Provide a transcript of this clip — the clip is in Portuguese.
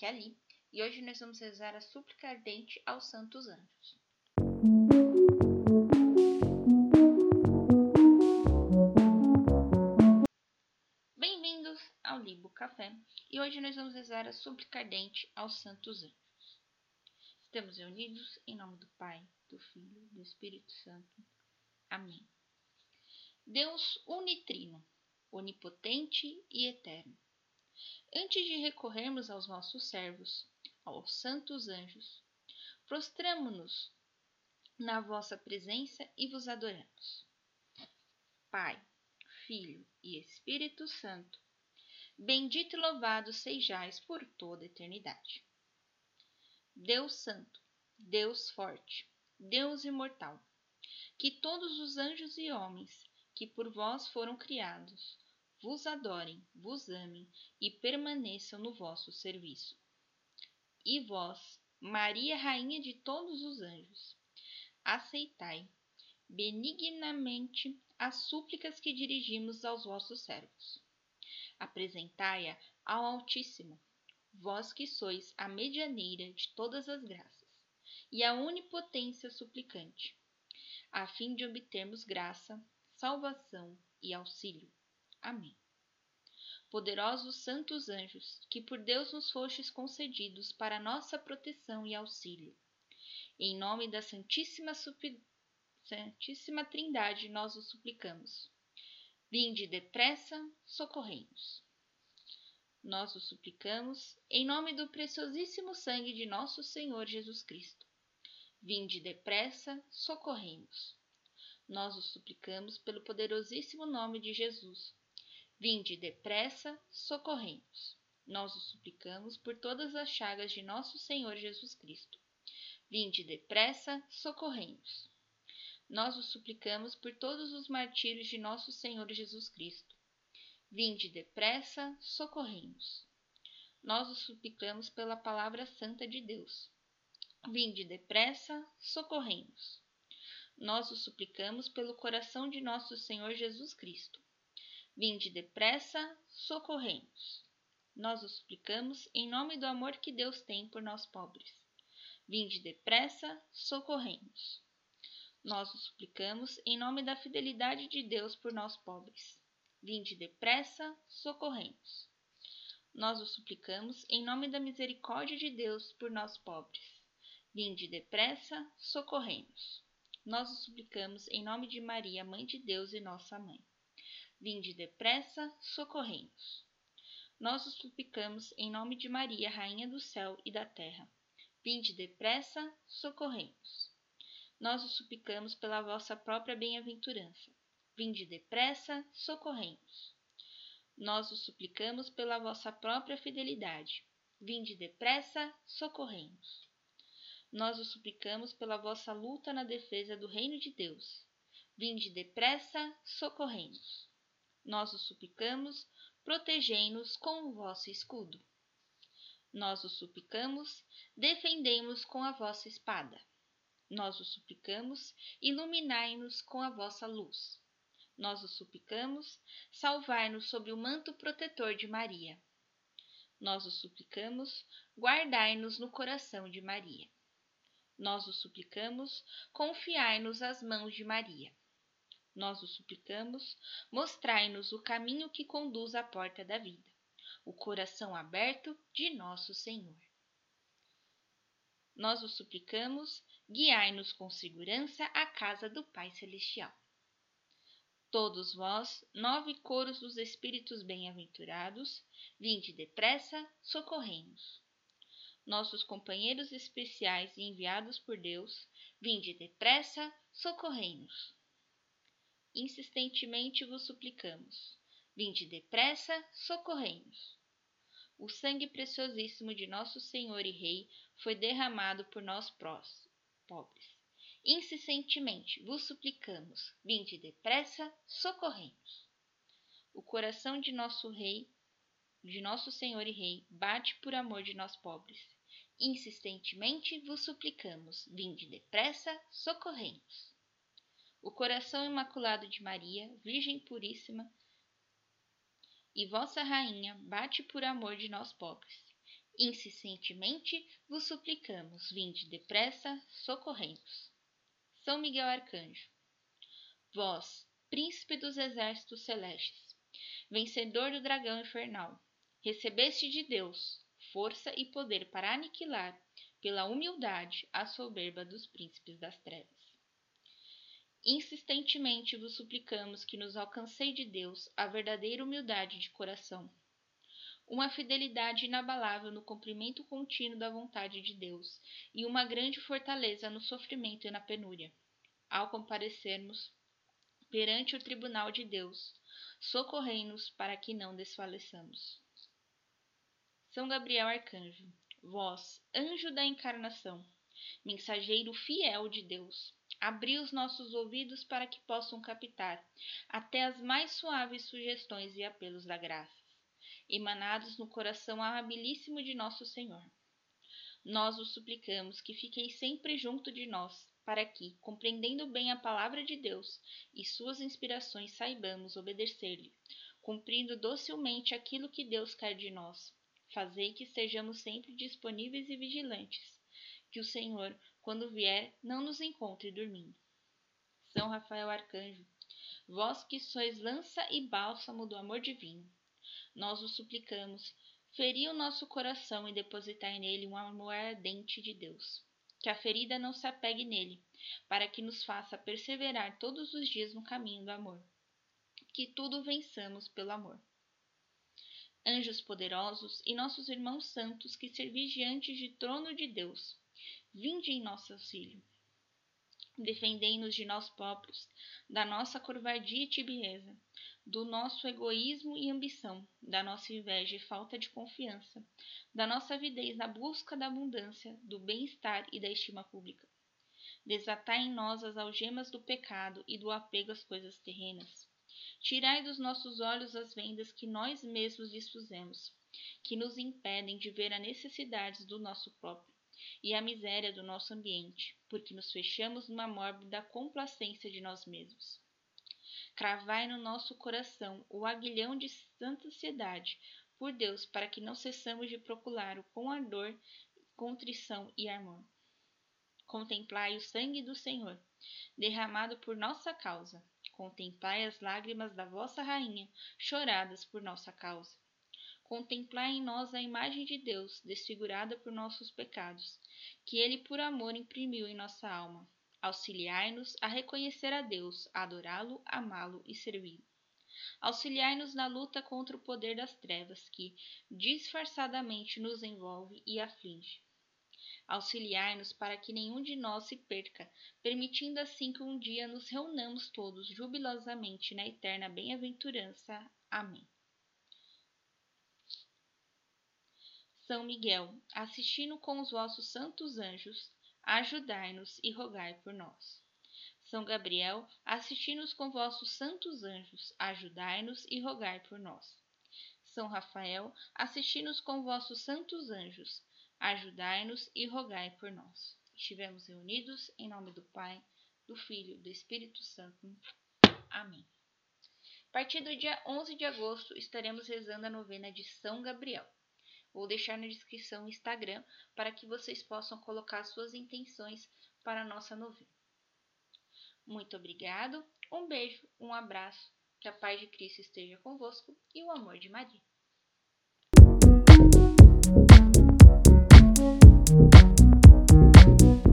aqui a Ali e hoje nós vamos rezar a súplica ardente aos santos anjos. Bem-vindos ao Libo Café e hoje nós vamos rezar a súplica ardente aos santos anjos. Estamos reunidos em nome do Pai, do Filho e do Espírito Santo. Amém. Deus unitrino, onipotente e eterno Antes de recorrermos aos nossos servos, aos santos anjos, prostramo-nos na vossa presença e vos adoramos. Pai, Filho e Espírito Santo, bendito e louvado sejais por toda a eternidade. Deus Santo, Deus Forte, Deus Imortal, que todos os anjos e homens que por vós foram criados vos adorem, vos amem e permaneçam no vosso serviço. E vós, Maria, Rainha de todos os anjos, aceitai benignamente as súplicas que dirigimos aos vossos servos. Apresentai-a ao Altíssimo, vós que sois a medianeira de todas as graças e a onipotência suplicante, a fim de obtermos graça, salvação e auxílio Amém. Poderosos santos anjos, que por Deus nos fostes concedidos para nossa proteção e auxílio. Em nome da Santíssima, Santíssima Trindade nós os suplicamos. Vinde depressa, socorremos. Nós os suplicamos em nome do preciosíssimo sangue de nosso Senhor Jesus Cristo. Vinde depressa, socorremos. Nós os suplicamos pelo poderosíssimo nome de Jesus Vinde depressa, socorremos. Nós o suplicamos por todas as chagas de nosso Senhor Jesus Cristo. Vinde depressa, socorremos. Nós o suplicamos por todos os martírios de nosso Senhor Jesus Cristo. Vinde depressa, socorremos. Nós o suplicamos pela palavra santa de Deus. Vinde depressa, socorremos. Nós o suplicamos pelo coração de nosso Senhor Jesus Cristo. Vinde depressa, socorremos. Nós o suplicamos em nome do amor que Deus tem por nós pobres. Vinde depressa, socorremos. Nós o suplicamos em nome da fidelidade de Deus por nós pobres. Vinde depressa, socorremos. Nós o suplicamos em nome da misericórdia de Deus por nós pobres. Vinde depressa, socorremos. Nós o suplicamos em nome de Maria, Mãe de Deus e nossa Mãe. Vinde depressa, socorremos. Nós os suplicamos em nome de Maria, Rainha do céu e da terra. Vinde depressa, socorremos. Nós os suplicamos pela vossa própria bem-aventurança. Vinde depressa, socorremos. Nós os suplicamos pela vossa própria fidelidade. Vinde depressa, socorremos. Nós os suplicamos pela vossa luta na defesa do reino de Deus. Vinde depressa, socorremos nós o suplicamos, protegei-nos com o vosso escudo. Nós o suplicamos, defendei-nos com a vossa espada. Nós o suplicamos, iluminai-nos com a vossa luz. Nós o suplicamos, salvai-nos sob o manto protetor de Maria. Nós o suplicamos, guardai-nos no coração de Maria. Nós o suplicamos, confiai-nos às mãos de Maria nós o suplicamos, mostrai-nos o caminho que conduz à porta da vida, o coração aberto de nosso Senhor. Nós o suplicamos, guiai-nos com segurança à casa do Pai Celestial. Todos vós, nove coros dos Espíritos bem-aventurados, vinde depressa, socorremos. Nossos companheiros especiais e enviados por Deus, vinde depressa, socorremos insistentemente vos suplicamos. Vinde depressa, socorremos. O sangue preciosíssimo de nosso Senhor e Rei foi derramado por nós prós, pobres. Insistentemente vos suplicamos. Vinde depressa, socorremos. O coração de nosso Rei, de nosso Senhor e Rei, bate por amor de nós pobres. Insistentemente vos suplicamos. Vinde depressa, socorremos o coração imaculado de Maria, Virgem Puríssima, e vossa Rainha bate por amor de nós pobres. Insistentemente vos suplicamos, vinde depressa, socorremos. São Miguel Arcanjo, vós, príncipe dos exércitos celestes, vencedor do dragão infernal, recebeste de Deus força e poder para aniquilar, pela humildade, a soberba dos príncipes das trevas. Insistentemente vos suplicamos que nos alcancei de Deus a verdadeira humildade de coração uma fidelidade inabalável no cumprimento contínuo da vontade de Deus e uma grande fortaleza no sofrimento e na penúria. Ao comparecermos perante o tribunal de Deus, socorrei-nos para que não desfaleçamos. São Gabriel Arcanjo, vós, anjo da encarnação, mensageiro fiel de Deus, abri os nossos ouvidos para que possam captar até as mais suaves sugestões e apelos da graça emanados no coração amabilíssimo de nosso Senhor. Nós o suplicamos que fiqueis sempre junto de nós, para que, compreendendo bem a palavra de Deus e suas inspirações, saibamos obedecer-lhe, cumprindo docilmente aquilo que Deus quer de nós. Fazei que estejamos sempre disponíveis e vigilantes, que o Senhor, quando vier, não nos encontre dormindo. São Rafael Arcanjo, vós que sois lança e bálsamo do amor divino, nós o suplicamos, feri o nosso coração e depositai nele um amor ardente de Deus. Que a ferida não se apegue nele, para que nos faça perseverar todos os dias no caminho do amor. Que tudo vençamos pelo amor. Anjos poderosos e nossos irmãos santos que servis diante de trono de Deus, vinde em nosso auxílio. Defendei-nos de nós próprios, da nossa covardia e tibieza, do nosso egoísmo e ambição, da nossa inveja e falta de confiança, da nossa avidez na busca da abundância, do bem-estar e da estima pública. Desatai em nós as algemas do pecado e do apego às coisas terrenas. Tirai dos nossos olhos as vendas que nós mesmos dispusemos, que nos impedem de ver as necessidades do nosso próprio e a miséria do nosso ambiente, porque nos fechamos numa mórbida complacência de nós mesmos. Cravai no nosso coração o aguilhão de santa ansiedade por Deus, para que não cessamos de procurá-lo com ardor, contrição e amor. Contemplai o sangue do Senhor, derramado por nossa causa. Contemplai as lágrimas da vossa rainha, choradas por nossa causa. Contemplai em nós a imagem de Deus, desfigurada por nossos pecados, que ele por amor imprimiu em nossa alma Auxiliai-nos a reconhecer a Deus, adorá-lo, amá-lo e servi-lo. Auxiliai-nos na luta contra o poder das trevas que, disfarçadamente, nos envolve e aflige. Auxiliai-nos para que nenhum de nós se perca, permitindo assim que um dia nos reunamos todos jubilosamente na eterna bem-aventurança. Amém. São Miguel, assistindo com os vossos santos anjos, ajudai-nos e rogai por nós. São Gabriel, assisti-nos com vossos santos anjos, ajudai-nos e rogai por nós. São Rafael, assisti-nos com vossos santos anjos, ajudai-nos e rogai por nós. Estivemos reunidos em nome do Pai, do Filho e do Espírito Santo. Amém. A partir do dia 11 de agosto, estaremos rezando a novena de São Gabriel. Vou deixar na descrição o Instagram para que vocês possam colocar suas intenções para a nossa novena. Muito obrigado, um beijo, um abraço, que a paz de Cristo esteja convosco e o amor de Maria.